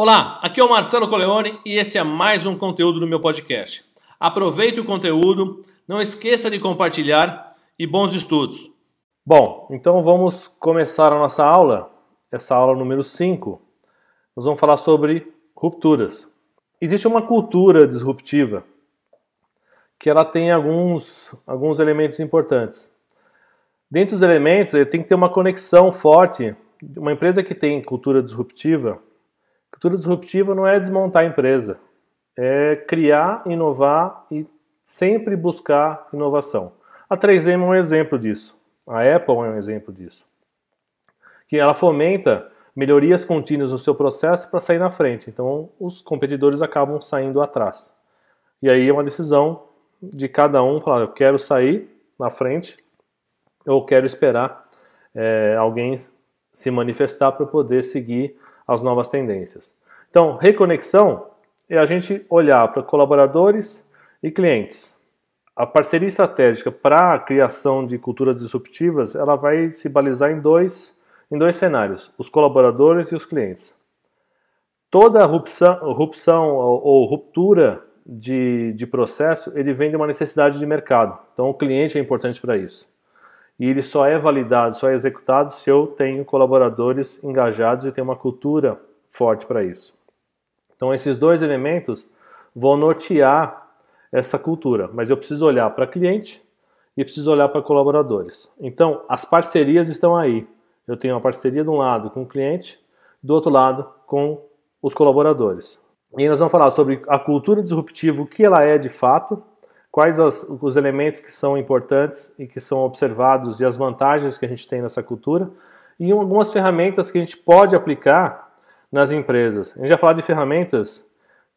Olá, aqui é o Marcelo Coleone e esse é mais um conteúdo do meu podcast. Aproveite o conteúdo, não esqueça de compartilhar e bons estudos. Bom, então vamos começar a nossa aula, essa aula número 5. Nós vamos falar sobre rupturas. Existe uma cultura disruptiva que ela tem alguns, alguns elementos importantes. Dentre os elementos, ele tem que ter uma conexão forte. Uma empresa que tem cultura disruptiva, cultura disruptiva não é desmontar a empresa, é criar, inovar e sempre buscar inovação. A 3M é um exemplo disso. A Apple é um exemplo disso. Que ela fomenta melhorias contínuas no seu processo para sair na frente. Então, os competidores acabam saindo atrás. E aí é uma decisão de cada um falar: eu quero sair na frente ou quero esperar é, alguém se manifestar para poder seguir as novas tendências. Então, reconexão é a gente olhar para colaboradores e clientes. A parceria estratégica para a criação de culturas disruptivas, ela vai se balizar em dois, em dois cenários, os colaboradores e os clientes. Toda rupção, rupção ou, ou ruptura de, de processo, ele vem de uma necessidade de mercado. Então, o cliente é importante para isso e ele só é validado, só é executado se eu tenho colaboradores engajados e tenho uma cultura forte para isso. Então esses dois elementos vão nortear essa cultura, mas eu preciso olhar para cliente e preciso olhar para colaboradores. Então as parcerias estão aí. Eu tenho uma parceria de um lado com o cliente, do outro lado com os colaboradores. E nós vamos falar sobre a cultura disruptiva, o que ela é de fato, quais as, os elementos que são importantes e que são observados e as vantagens que a gente tem nessa cultura e algumas ferramentas que a gente pode aplicar nas empresas. A gente já falou de ferramentas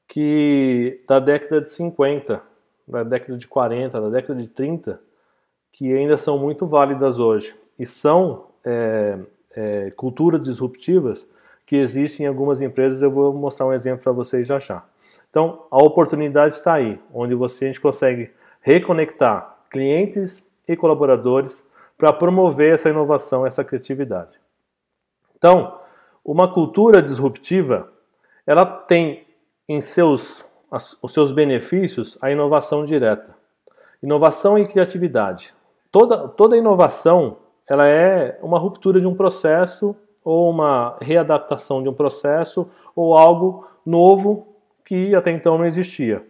que da década de 50, da década de 40, da década de 30, que ainda são muito válidas hoje e são é, é, culturas disruptivas que existem em algumas empresas. Eu vou mostrar um exemplo para vocês já já. Então, a oportunidade está aí, onde você a gente consegue reconectar clientes e colaboradores para promover essa inovação, essa criatividade. Então, uma cultura disruptiva, ela tem em seus os seus benefícios a inovação direta. Inovação e criatividade. Toda, toda inovação ela é uma ruptura de um processo ou uma readaptação de um processo ou algo novo que até então não existia.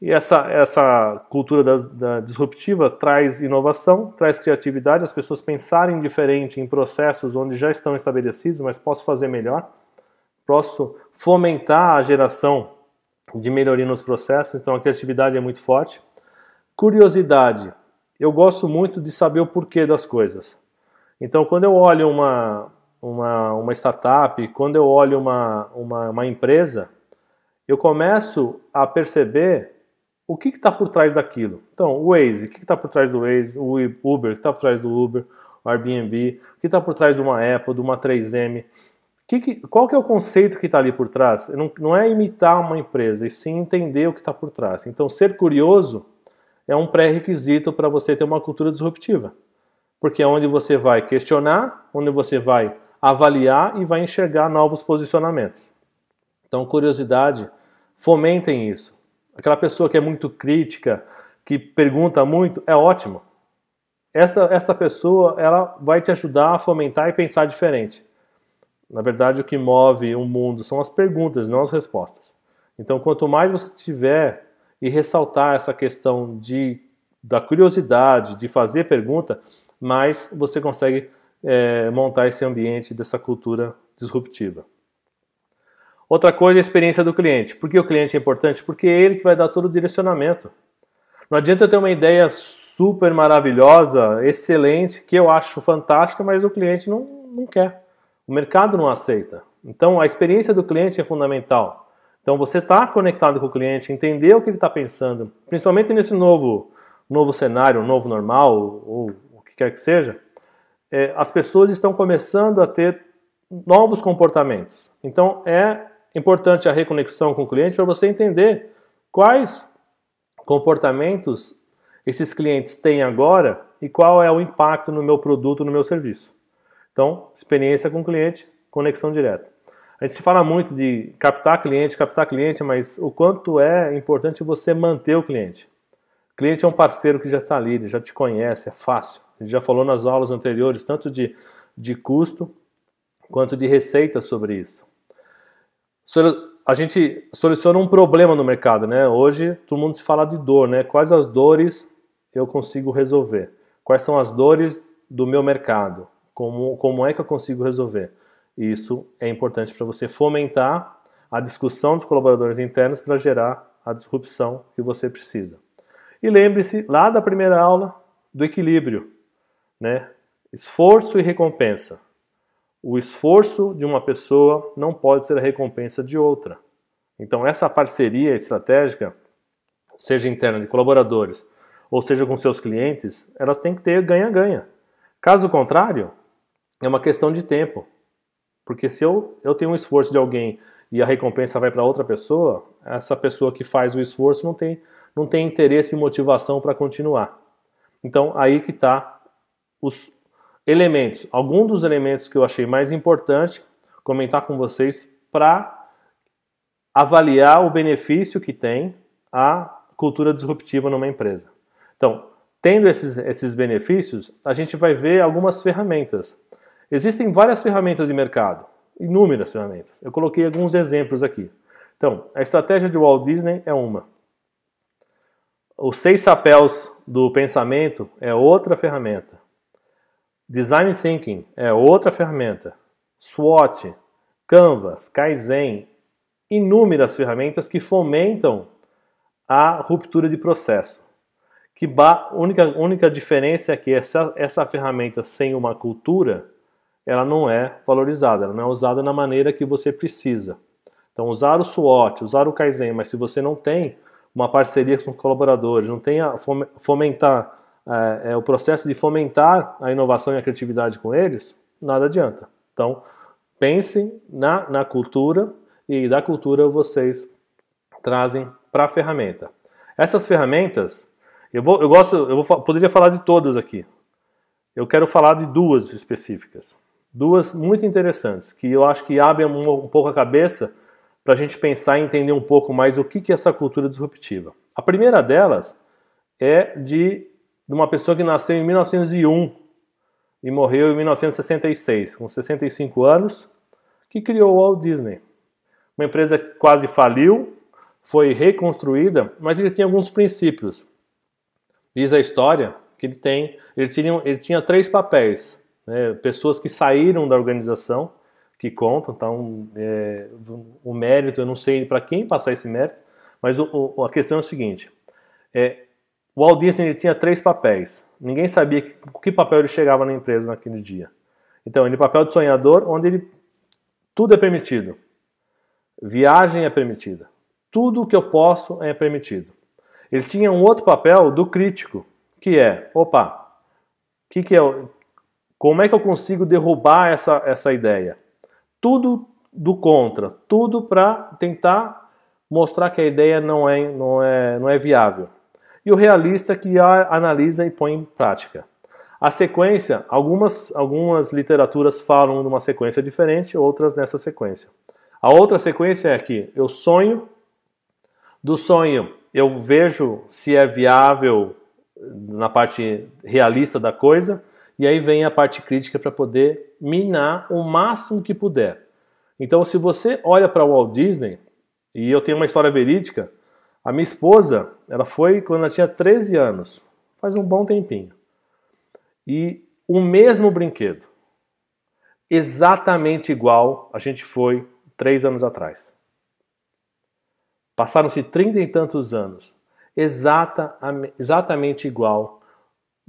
E essa, essa cultura da, da disruptiva traz inovação, traz criatividade, as pessoas pensarem diferente em processos onde já estão estabelecidos, mas posso fazer melhor, posso fomentar a geração de melhoria nos processos, então a criatividade é muito forte. Curiosidade, eu gosto muito de saber o porquê das coisas. Então, quando eu olho uma, uma, uma startup, quando eu olho uma, uma, uma empresa, eu começo a perceber o que está por trás daquilo. Então, o Waze, o que está por trás do Waze, o Uber, o que está por trás do Uber, o Airbnb, o que está por trás de uma Apple, de uma 3M. Que que, qual que é o conceito que está ali por trás? Não, não é imitar uma empresa, e sim entender o que está por trás. Então, ser curioso é um pré-requisito para você ter uma cultura disruptiva. Porque é onde você vai questionar, onde você vai avaliar e vai enxergar novos posicionamentos. Então, curiosidade Fomentem isso. Aquela pessoa que é muito crítica, que pergunta muito, é ótimo. Essa, essa pessoa ela vai te ajudar a fomentar e pensar diferente. Na verdade, o que move o mundo são as perguntas, não as respostas. Então, quanto mais você tiver e ressaltar essa questão de, da curiosidade, de fazer pergunta, mais você consegue é, montar esse ambiente dessa cultura disruptiva. Outra coisa é a experiência do cliente. Por que o cliente é importante? Porque é ele que vai dar todo o direcionamento. Não adianta eu ter uma ideia super maravilhosa, excelente, que eu acho fantástica, mas o cliente não, não quer. O mercado não aceita. Então a experiência do cliente é fundamental. Então você está conectado com o cliente, entender o que ele está pensando, principalmente nesse novo, novo cenário, novo normal, ou o que quer que seja, é, as pessoas estão começando a ter novos comportamentos. Então é importante a reconexão com o cliente para você entender quais comportamentos esses clientes têm agora e qual é o impacto no meu produto, no meu serviço. Então, experiência com o cliente, conexão direta. A gente fala muito de captar cliente, captar cliente, mas o quanto é importante você manter o cliente. O cliente é um parceiro que já está ali, ele já te conhece, é fácil. A gente já falou nas aulas anteriores, tanto de, de custo quanto de receita sobre isso. A gente soluciona um problema no mercado, né? Hoje todo mundo se fala de dor, né? Quais as dores eu consigo resolver? Quais são as dores do meu mercado? Como, como é que eu consigo resolver? Isso é importante para você fomentar a discussão dos colaboradores internos para gerar a disrupção que você precisa. E lembre-se lá da primeira aula do equilíbrio, né? Esforço e recompensa. O esforço de uma pessoa não pode ser a recompensa de outra. Então essa parceria estratégica, seja interna de colaboradores ou seja com seus clientes, elas têm que ter ganha-ganha. Caso contrário, é uma questão de tempo. Porque se eu, eu tenho um esforço de alguém e a recompensa vai para outra pessoa, essa pessoa que faz o esforço não tem, não tem interesse e motivação para continuar. Então, aí que está os elementos, alguns dos elementos que eu achei mais importante comentar com vocês para avaliar o benefício que tem a cultura disruptiva numa empresa. Então, tendo esses, esses benefícios, a gente vai ver algumas ferramentas Existem várias ferramentas de mercado, inúmeras ferramentas. Eu coloquei alguns exemplos aqui. Então, a estratégia de Walt Disney é uma. Os seis chapéus do pensamento é outra ferramenta. Design Thinking é outra ferramenta. SWOT, Canvas, Kaizen, inúmeras ferramentas que fomentam a ruptura de processo. Que a única, única diferença é que essa, essa ferramenta sem uma cultura ela não é valorizada, ela não é usada na maneira que você precisa. Então, usar o SWOT, usar o Kaizen, mas se você não tem uma parceria com colaboradores, não tem a fomentar é, é, o processo de fomentar a inovação e a criatividade com eles, nada adianta. Então, pensem na, na cultura e da cultura vocês trazem para a ferramenta. Essas ferramentas, eu, vou, eu gosto, eu vou, poderia falar de todas aqui. Eu quero falar de duas específicas. Duas muito interessantes, que eu acho que abrem um, um pouco a cabeça para a gente pensar e entender um pouco mais o que, que é essa cultura disruptiva. A primeira delas é de, de uma pessoa que nasceu em 1901 e morreu em 1966, com 65 anos, que criou o Walt Disney. Uma empresa que quase faliu, foi reconstruída, mas ele tinha alguns princípios. Diz a história que ele tem, ele tinha, ele tinha três papéis né, pessoas que saíram da organização que contam, então é, o mérito, eu não sei para quem passar esse mérito, mas o, o, a questão é o seguinte, é, o Walt Disney tinha três papéis, ninguém sabia com que papel ele chegava na empresa naquele dia. Então, ele papel de sonhador, onde ele tudo é permitido. Viagem é permitida. Tudo o que eu posso é permitido. Ele tinha um outro papel do crítico, que é, opa, que que é, como é que eu consigo derrubar essa, essa ideia? Tudo do contra, tudo para tentar mostrar que a ideia não é, não, é, não é viável. E o realista que a analisa e põe em prática. A sequência, algumas, algumas literaturas falam de uma sequência diferente, outras nessa sequência. A outra sequência é que eu sonho, do sonho eu vejo se é viável na parte realista da coisa, e aí vem a parte crítica para poder minar o máximo que puder. Então, se você olha para Walt Disney, e eu tenho uma história verídica, a minha esposa, ela foi quando ela tinha 13 anos, faz um bom tempinho. E o mesmo brinquedo, exatamente igual a gente foi três anos atrás. Passaram-se trinta e tantos anos, exata, exatamente igual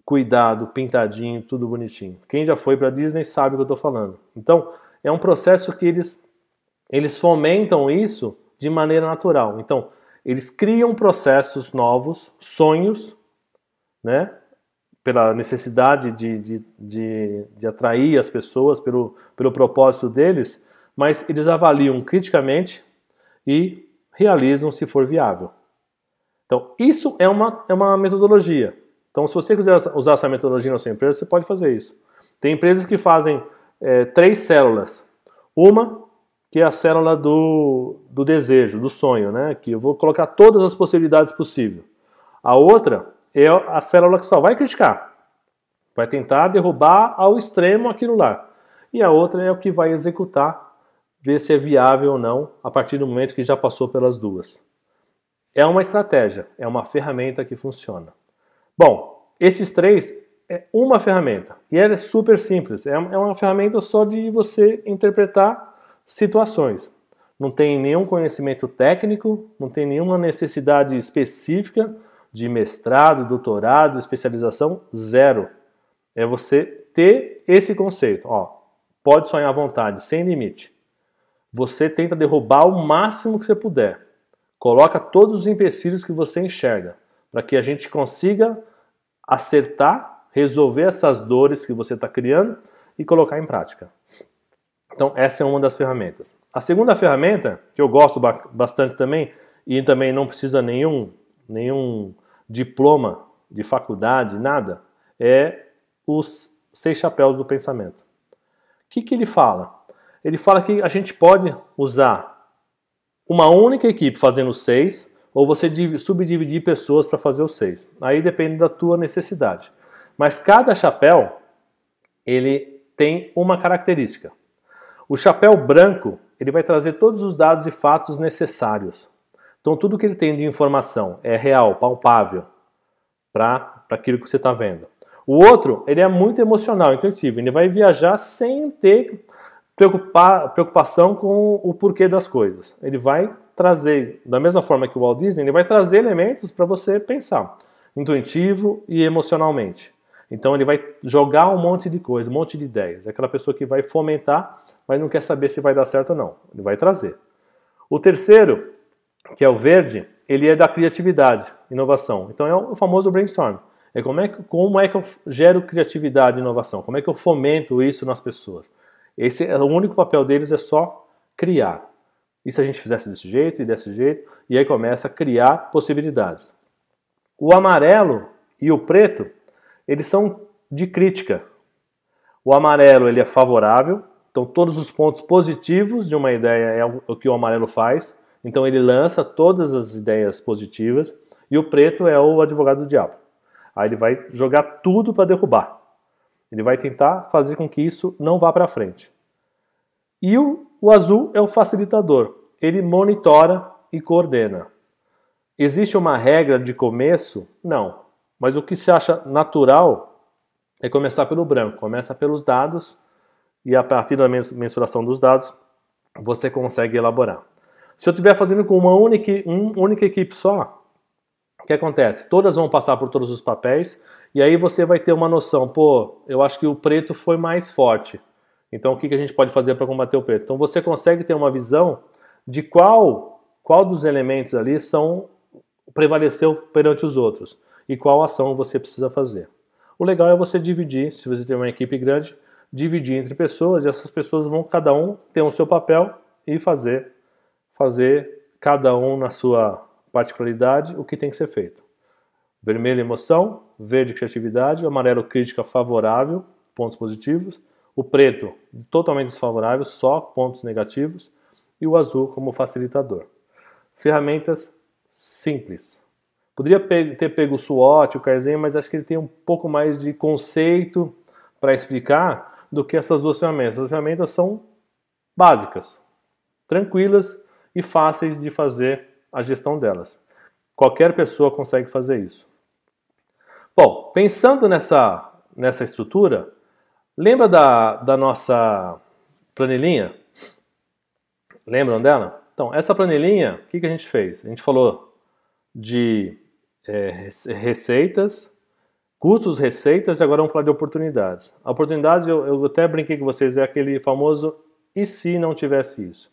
cuidado, pintadinho, tudo bonitinho. Quem já foi para Disney sabe o que eu estou falando. Então, é um processo que eles, eles fomentam isso de maneira natural. Então, eles criam processos novos, sonhos, né? pela necessidade de, de, de, de atrair as pessoas, pelo, pelo propósito deles, mas eles avaliam criticamente e realizam se for viável. Então, isso é uma, é uma metodologia. Então, se você quiser usar essa metodologia na sua empresa, você pode fazer isso. Tem empresas que fazem é, três células. Uma que é a célula do, do desejo, do sonho, né? Que eu vou colocar todas as possibilidades possíveis. A outra é a célula que só vai criticar, vai tentar derrubar ao extremo aquilo lá. E a outra é o que vai executar, ver se é viável ou não, a partir do momento que já passou pelas duas. É uma estratégia, é uma ferramenta que funciona. Bom, esses três é uma ferramenta e ela é super simples. É, é uma ferramenta só de você interpretar situações. Não tem nenhum conhecimento técnico, não tem nenhuma necessidade específica de mestrado, doutorado, especialização, zero. É você ter esse conceito. Ó, pode sonhar à vontade, sem limite. Você tenta derrubar o máximo que você puder. Coloca todos os empecilhos que você enxerga, para que a gente consiga acertar, resolver essas dores que você está criando e colocar em prática. Então, essa é uma das ferramentas. A segunda ferramenta, que eu gosto bastante também, e também não precisa nenhum, nenhum diploma de faculdade, nada, é os seis chapéus do pensamento. O que, que ele fala? Ele fala que a gente pode usar uma única equipe fazendo seis, ou você subdividir pessoas para fazer os seis. Aí depende da tua necessidade. Mas cada chapéu, ele tem uma característica. O chapéu branco, ele vai trazer todos os dados e fatos necessários. Então, tudo que ele tem de informação é real, palpável, para aquilo que você está vendo. O outro, ele é muito emocional, intuitivo. Ele vai viajar sem ter preocupação com o porquê das coisas. Ele vai trazer, da mesma forma que o Walt Disney, ele vai trazer elementos para você pensar, intuitivo e emocionalmente. Então ele vai jogar um monte de coisa, um monte de ideias. É aquela pessoa que vai fomentar mas não quer saber se vai dar certo ou não. Ele vai trazer. O terceiro, que é o verde, ele é da criatividade, inovação. Então é o famoso brainstorm. É como é que, como é que eu gero criatividade e inovação? Como é que eu fomento isso nas pessoas? Esse é o único papel deles é só criar. E se a gente fizesse desse jeito e desse jeito, e aí começa a criar possibilidades. O amarelo e o preto, eles são de crítica. O amarelo ele é favorável, então, todos os pontos positivos de uma ideia é o que o amarelo faz. Então, ele lança todas as ideias positivas. E o preto é o advogado do diabo. Aí ele vai jogar tudo para derrubar. Ele vai tentar fazer com que isso não vá para frente. E o, o azul é o facilitador. Ele monitora e coordena. Existe uma regra de começo? Não. Mas o que se acha natural é começar pelo branco. Começa pelos dados e a partir da mensuração dos dados você consegue elaborar. Se eu estiver fazendo com uma única, uma única equipe só, o que acontece? Todas vão passar por todos os papéis e aí você vai ter uma noção, pô, eu acho que o preto foi mais forte. Então o que, que a gente pode fazer para combater o preto? Então você consegue ter uma visão de qual, qual dos elementos ali são prevaleceu perante os outros e qual ação você precisa fazer. O legal é você dividir, se você tem uma equipe grande, dividir entre pessoas e essas pessoas vão cada um ter o seu papel e fazer fazer cada um na sua particularidade o que tem que ser feito. Vermelho emoção, verde criatividade, amarelo crítica favorável, pontos positivos, o preto totalmente desfavorável, só pontos negativos e o azul como facilitador. Ferramentas simples. Poderia ter pego o SWOT, o Kaizen, mas acho que ele tem um pouco mais de conceito para explicar do que essas duas ferramentas. As ferramentas são básicas, tranquilas e fáceis de fazer a gestão delas. Qualquer pessoa consegue fazer isso. Bom, pensando nessa, nessa estrutura, lembra da, da nossa planilhinha? Lembram dela? Então, essa planilhinha, o que, que a gente fez? A gente falou de é, receitas, Custos, receitas e agora vamos falar de oportunidades. A oportunidade, eu, eu até brinquei com vocês, é aquele famoso e se não tivesse isso?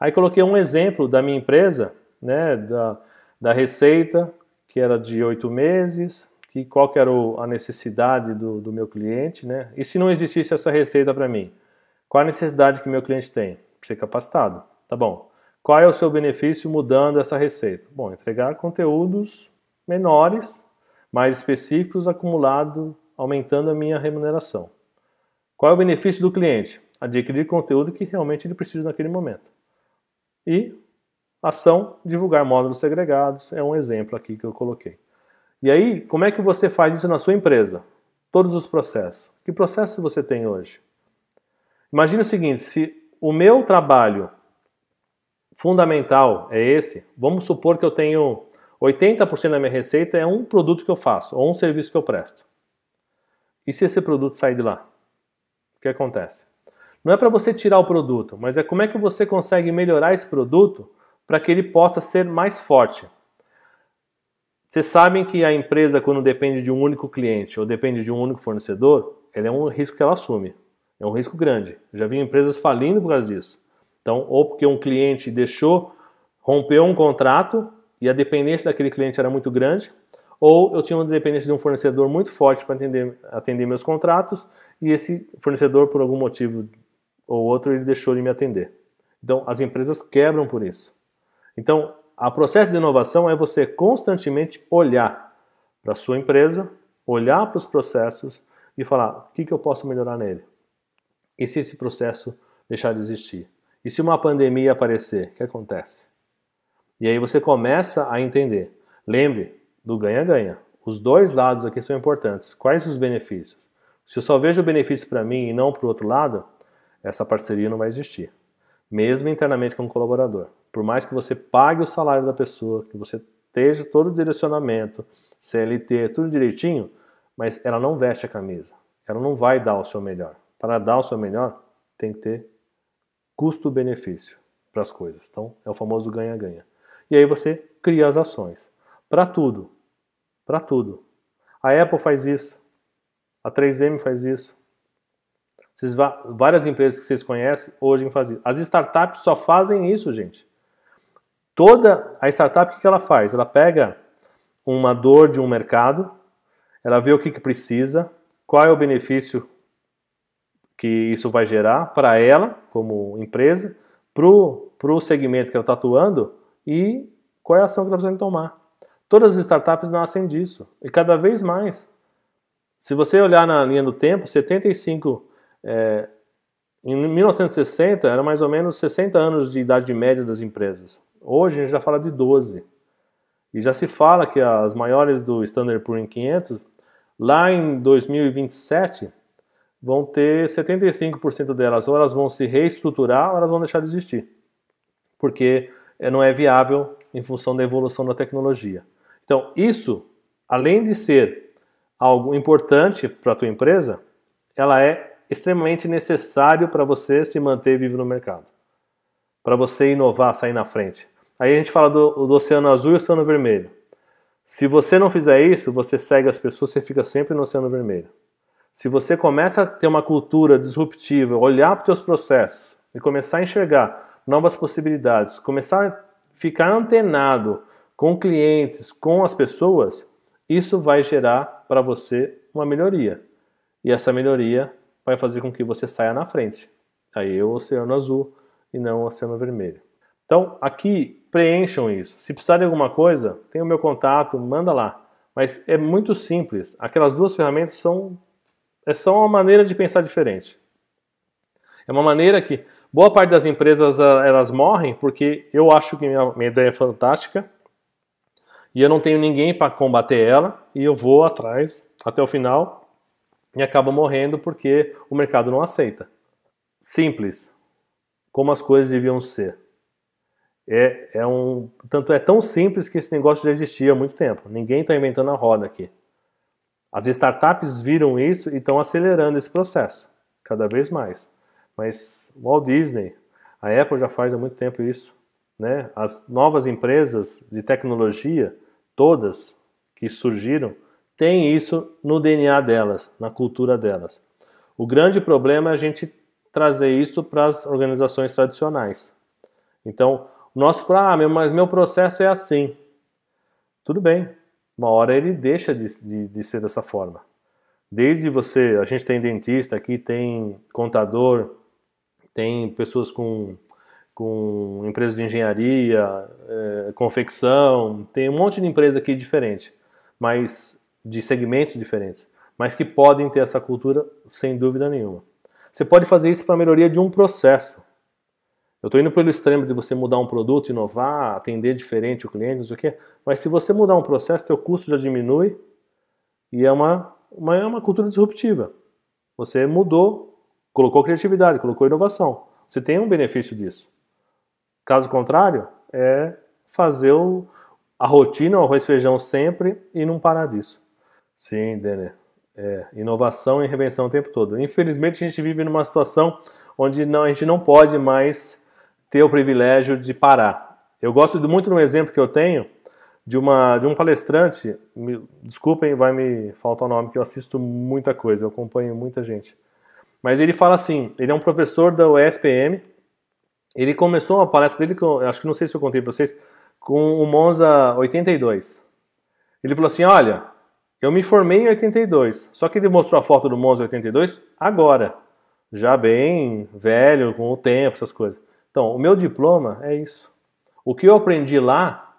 Aí coloquei um exemplo da minha empresa, né, da, da receita, que era de oito meses, que qual que era a necessidade do, do meu cliente, né? E se não existisse essa receita para mim? Qual a necessidade que meu cliente tem? Ser capacitado, tá bom. Qual é o seu benefício mudando essa receita? Bom, entregar conteúdos menores mais específicos acumulado, aumentando a minha remuneração. Qual é o benefício do cliente? adquirir conteúdo que realmente ele precisa naquele momento. E ação, divulgar módulos segregados, é um exemplo aqui que eu coloquei. E aí, como é que você faz isso na sua empresa? Todos os processos. Que processo você tem hoje? Imagine o seguinte, se o meu trabalho fundamental é esse, vamos supor que eu tenho 80% da minha receita é um produto que eu faço ou um serviço que eu presto. E se esse produto sair de lá? O que acontece? Não é para você tirar o produto, mas é como é que você consegue melhorar esse produto para que ele possa ser mais forte. Vocês sabem que a empresa, quando depende de um único cliente ou depende de um único fornecedor, é um risco que ela assume. É um risco grande. Eu já vi empresas falindo por causa disso. Então, ou porque um cliente deixou, rompeu um contrato e a dependência daquele cliente era muito grande, ou eu tinha uma dependência de um fornecedor muito forte para atender, atender meus contratos e esse fornecedor, por algum motivo ou outro, ele deixou de me atender. Então, as empresas quebram por isso. Então, o processo de inovação é você constantemente olhar para a sua empresa, olhar para os processos e falar o que, que eu posso melhorar nele. E se esse processo deixar de existir? E se uma pandemia aparecer, o que acontece? E aí você começa a entender. Lembre do ganha-ganha. Os dois lados aqui são importantes. Quais os benefícios? Se eu só vejo o benefício para mim e não para o outro lado, essa parceria não vai existir. Mesmo internamente como colaborador. Por mais que você pague o salário da pessoa, que você esteja todo o direcionamento, CLT, tudo direitinho, mas ela não veste a camisa. Ela não vai dar o seu melhor. Para dar o seu melhor, tem que ter custo-benefício para as coisas. Então, é o famoso ganha-ganha. E aí você cria as ações. Para tudo. Para tudo. A Apple faz isso. A 3M faz isso. Vocês, várias empresas que vocês conhecem hoje fazem isso. As startups só fazem isso, gente. Toda a startup, o que ela faz? Ela pega uma dor de um mercado, ela vê o que, que precisa, qual é o benefício que isso vai gerar para ela, como empresa, para o segmento que ela está atuando e qual é a ação que ela precisa tomar. Todas as startups nascem disso, e cada vez mais. Se você olhar na linha do tempo, 75, é, em 1960 era mais ou menos 60 anos de idade média das empresas. Hoje a gente já fala de 12. E já se fala que as maiores do Standard Poor's 500, lá em 2027, vão ter 75% delas, ou elas vão se reestruturar, ou elas vão deixar de existir. Porque não é viável em função da evolução da tecnologia. Então, isso, além de ser algo importante para a tua empresa, ela é extremamente necessário para você se manter vivo no mercado. Para você inovar, sair na frente. Aí a gente fala do, do oceano azul e oceano vermelho. Se você não fizer isso, você segue as pessoas, você fica sempre no oceano vermelho. Se você começa a ter uma cultura disruptiva, olhar para os seus processos e começar a enxergar novas possibilidades, começar a ficar antenado com clientes, com as pessoas, isso vai gerar para você uma melhoria. E essa melhoria vai fazer com que você saia na frente. Aí é o oceano azul e não o oceano vermelho. Então, aqui preencham isso. Se precisar de alguma coisa, tem o meu contato, manda lá. Mas é muito simples. Aquelas duas ferramentas são é só uma maneira de pensar diferente. É uma maneira que boa parte das empresas ah, elas morrem porque eu acho que minha, minha ideia é fantástica e eu não tenho ninguém para combater ela e eu vou atrás até o final e acabo morrendo porque o mercado não aceita. Simples, como as coisas deviam ser. É, é um, tanto é tão simples que esse negócio já existia há muito tempo. Ninguém está inventando a roda aqui. As startups viram isso e estão acelerando esse processo, cada vez mais. Mas Walt Disney, a Apple já faz há muito tempo isso. Né? As novas empresas de tecnologia, todas que surgiram, têm isso no DNA delas, na cultura delas. O grande problema é a gente trazer isso para as organizações tradicionais. Então, o nosso, ah, mas meu processo é assim. Tudo bem, uma hora ele deixa de, de, de, ser dessa forma. Desde você, a gente tem dentista aqui, tem contador, tem pessoas com, com empresas de engenharia, é, confecção, tem um monte de empresa aqui diferente, mas de segmentos diferentes, mas que podem ter essa cultura sem dúvida nenhuma. Você pode fazer isso para a melhoria de um processo. Eu estou indo pelo extremo de você mudar um produto, inovar, atender diferente o cliente, não sei o quê. Mas se você mudar um processo, seu custo já diminui e é uma, uma, é uma cultura disruptiva. Você mudou, colocou criatividade, colocou inovação. Você tem um benefício disso. Caso contrário, é fazer o, a rotina, o arroz e feijão sempre e não parar disso. Sim, Denner. É, inovação e reinvenção o tempo todo. Infelizmente, a gente vive numa situação onde não, a gente não pode mais ter o privilégio de parar. Eu gosto muito de um exemplo que eu tenho de, uma, de um palestrante, me, desculpem, vai me faltar o nome, que eu assisto muita coisa, eu acompanho muita gente. Mas ele fala assim, ele é um professor da USPM, ele começou uma palestra dele, com, acho que não sei se eu contei para vocês, com o Monza 82. Ele falou assim, olha, eu me formei em 82, só que ele mostrou a foto do Monza 82 agora, já bem velho, com o tempo, essas coisas. Então, o meu diploma é isso. O que eu aprendi lá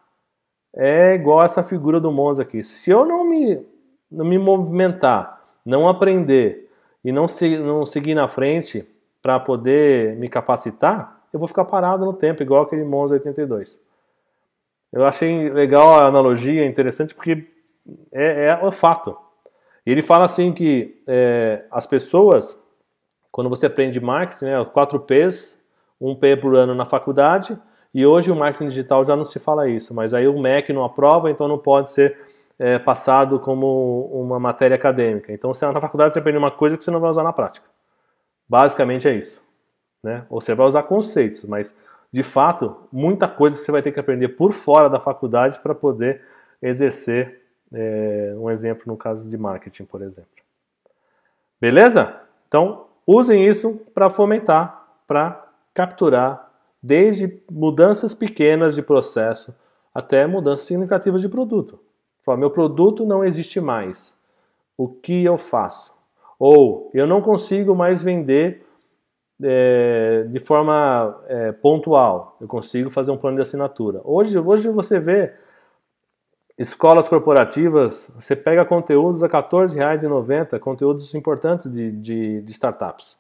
é igual essa figura do Monza aqui. Se eu não me, não me movimentar, não aprender e não, se, não seguir na frente para poder me capacitar, eu vou ficar parado no tempo, igual aquele Monza 82. Eu achei legal a analogia, interessante, porque é, é o fato. Ele fala assim que é, as pessoas, quando você aprende marketing, né, 4 P's, um P por ano na faculdade, e hoje o marketing digital já não se fala isso, mas aí o MEC não aprova, então não pode ser é, passado como uma matéria acadêmica. Então, você na faculdade você aprende uma coisa que você não vai usar na prática. Basicamente é isso. Né? Ou você vai usar conceitos, mas de fato, muita coisa você vai ter que aprender por fora da faculdade para poder exercer é, um exemplo no caso de marketing, por exemplo. Beleza? Então, usem isso para fomentar, para capturar desde mudanças pequenas de processo até mudanças significativas de produto. Fala, meu produto não existe mais. O que eu faço? Ou eu não consigo mais vender é, de forma é, pontual. Eu consigo fazer um plano de assinatura. Hoje, hoje você vê escolas corporativas, você pega conteúdos a R$ 14,90, conteúdos importantes de, de, de startups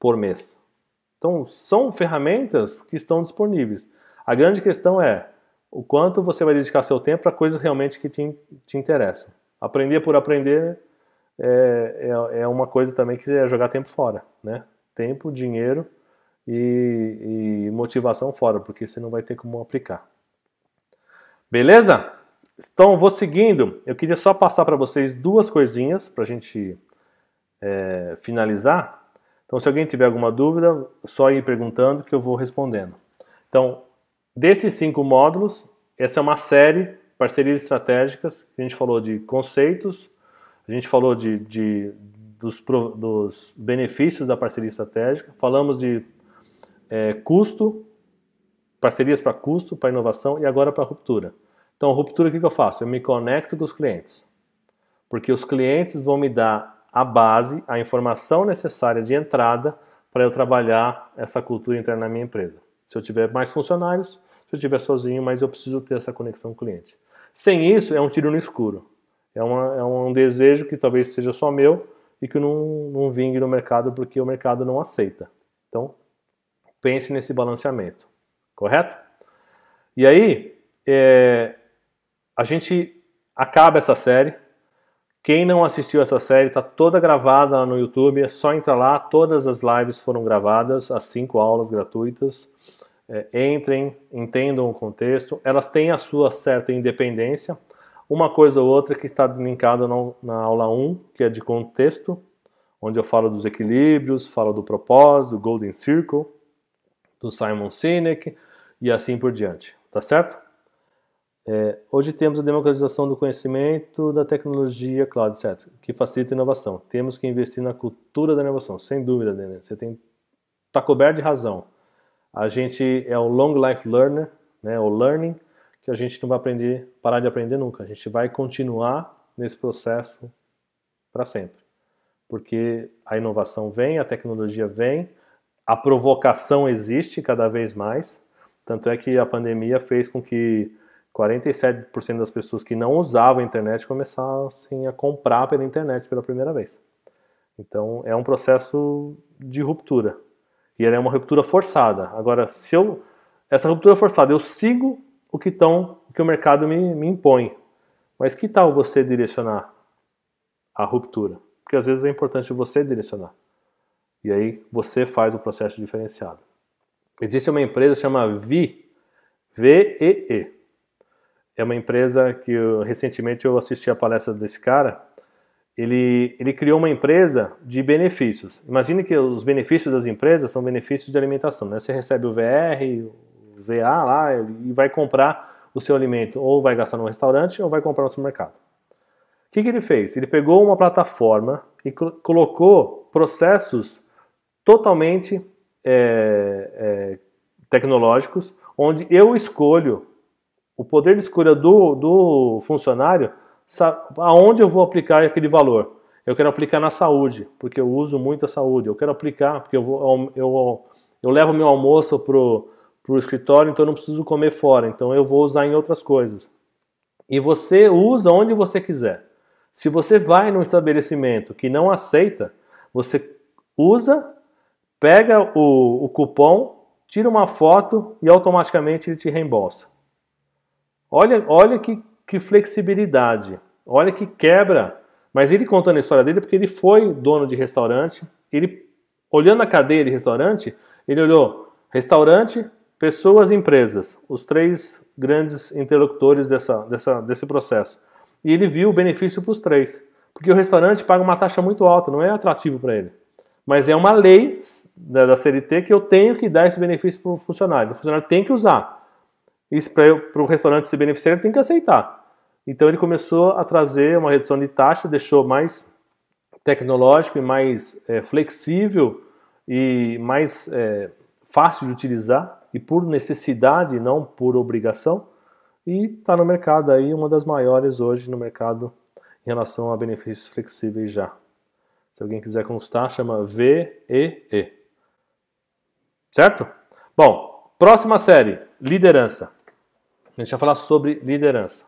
por mês. Então, são ferramentas que estão disponíveis. A grande questão é o quanto você vai dedicar seu tempo para coisas realmente que te, te interessam. Aprender por aprender é, é, é, uma coisa também que é jogar tempo fora, né? Tempo, dinheiro e, e motivação fora, porque você não vai ter como aplicar. Beleza? Então, vou seguindo. Eu queria só passar para vocês duas coisinhas para a gente é, finalizar. Então, se alguém tiver alguma dúvida, só ir perguntando que eu vou respondendo. Então, desses cinco módulos, essa é uma série, parcerias estratégicas, a gente falou de conceitos, a gente falou de, de dos, dos, benefícios da parceria estratégica, falamos de é, custo, parcerias para custo, para inovação e agora para ruptura. Então, ruptura, o que, que eu faço? Eu me conecto com os clientes, porque os clientes vão me dar a base, a informação necessária de entrada para eu trabalhar essa cultura interna na minha empresa. Se eu tiver mais funcionários, se eu estiver sozinho, mas eu preciso ter essa conexão com o cliente. Sem isso, é um tiro no escuro. É, uma, é um desejo que talvez seja só meu e que não, não vingue no mercado porque o mercado não aceita. Então, pense nesse balanceamento, correto? E aí, é, a gente acaba essa série quem não assistiu essa série está toda gravada no YouTube, é só entrar lá, todas as lives foram gravadas, as cinco aulas gratuitas. É, entrem, entendam o contexto, elas têm a sua certa independência. Uma coisa ou outra que está linkada na aula 1, que é de contexto, onde eu falo dos equilíbrios, falo do propósito, do Golden Circle, do Simon Sinek e assim por diante, tá certo? É, hoje temos a democratização do conhecimento, da tecnologia, cloud, etc., que facilita a inovação. Temos que investir na cultura da inovação, sem dúvida, Daniel. Você tem está coberto de razão. A gente é o long life learner, né, o learning, que a gente não vai aprender, parar de aprender nunca. A gente vai continuar nesse processo para sempre. Porque a inovação vem, a tecnologia vem, a provocação existe cada vez mais. Tanto é que a pandemia fez com que 47% das pessoas que não usavam a internet começassem a comprar pela internet pela primeira vez. Então é um processo de ruptura. E ela é uma ruptura forçada. Agora, se eu essa ruptura forçada, eu sigo o que, tão, o, que o mercado me, me impõe. Mas que tal você direcionar a ruptura? Porque às vezes é importante você direcionar. E aí você faz o processo diferenciado. Existe uma empresa chamada VI, VEE. É uma empresa que eu, recentemente eu assisti a palestra desse cara. Ele, ele criou uma empresa de benefícios. Imagine que os benefícios das empresas são benefícios de alimentação. Né? Você recebe o VR, o VA lá e vai comprar o seu alimento. Ou vai gastar no restaurante ou vai comprar no supermercado. O que, que ele fez? Ele pegou uma plataforma e colocou processos totalmente é, é, tecnológicos, onde eu escolho o poder de escolha do, do funcionário aonde eu vou aplicar aquele valor. Eu quero aplicar na saúde, porque eu uso muito a saúde. Eu quero aplicar, porque eu, vou, eu, eu levo meu almoço para o escritório, então eu não preciso comer fora. Então eu vou usar em outras coisas. E você usa onde você quiser. Se você vai num estabelecimento que não aceita, você usa pega o, o cupom, tira uma foto e automaticamente ele te reembolsa. Olha, olha que, que flexibilidade, olha que quebra. Mas ele contando a história dele porque ele foi dono de restaurante, ele olhando a cadeia de restaurante, ele olhou restaurante, pessoas e empresas, os três grandes interlocutores dessa, dessa, desse processo. E ele viu o benefício para os três. Porque o restaurante paga uma taxa muito alta, não é atrativo para ele. Mas é uma lei da, da CLT que eu tenho que dar esse benefício para o funcionário. O funcionário tem que usar. Isso para o restaurante se beneficiar, ele tem que aceitar. Então ele começou a trazer uma redução de taxa, deixou mais tecnológico e mais é, flexível e mais é, fácil de utilizar e por necessidade, não por obrigação. E está no mercado aí, uma das maiores hoje no mercado em relação a benefícios flexíveis já. Se alguém quiser constar, chama VEE. Certo? Bom, próxima série, liderança. A gente vai falar sobre liderança.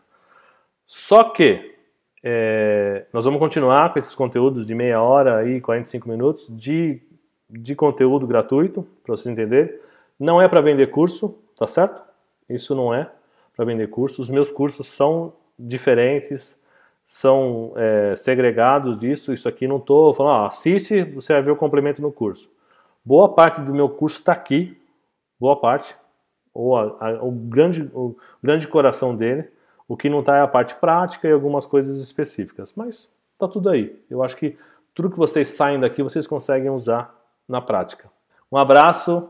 Só que é, nós vamos continuar com esses conteúdos de meia hora e 45 minutos de, de conteúdo gratuito, para vocês entenderem. Não é para vender curso, tá certo? Isso não é para vender curso. Os meus cursos são diferentes, são é, segregados disso. Isso aqui não estou falando, assiste, você vai ver o complemento no curso. Boa parte do meu curso está aqui, boa parte, ou a, a, o, grande, o grande coração dele. O que não está é a parte prática e algumas coisas específicas, mas está tudo aí. Eu acho que tudo que vocês saem daqui vocês conseguem usar na prática. Um abraço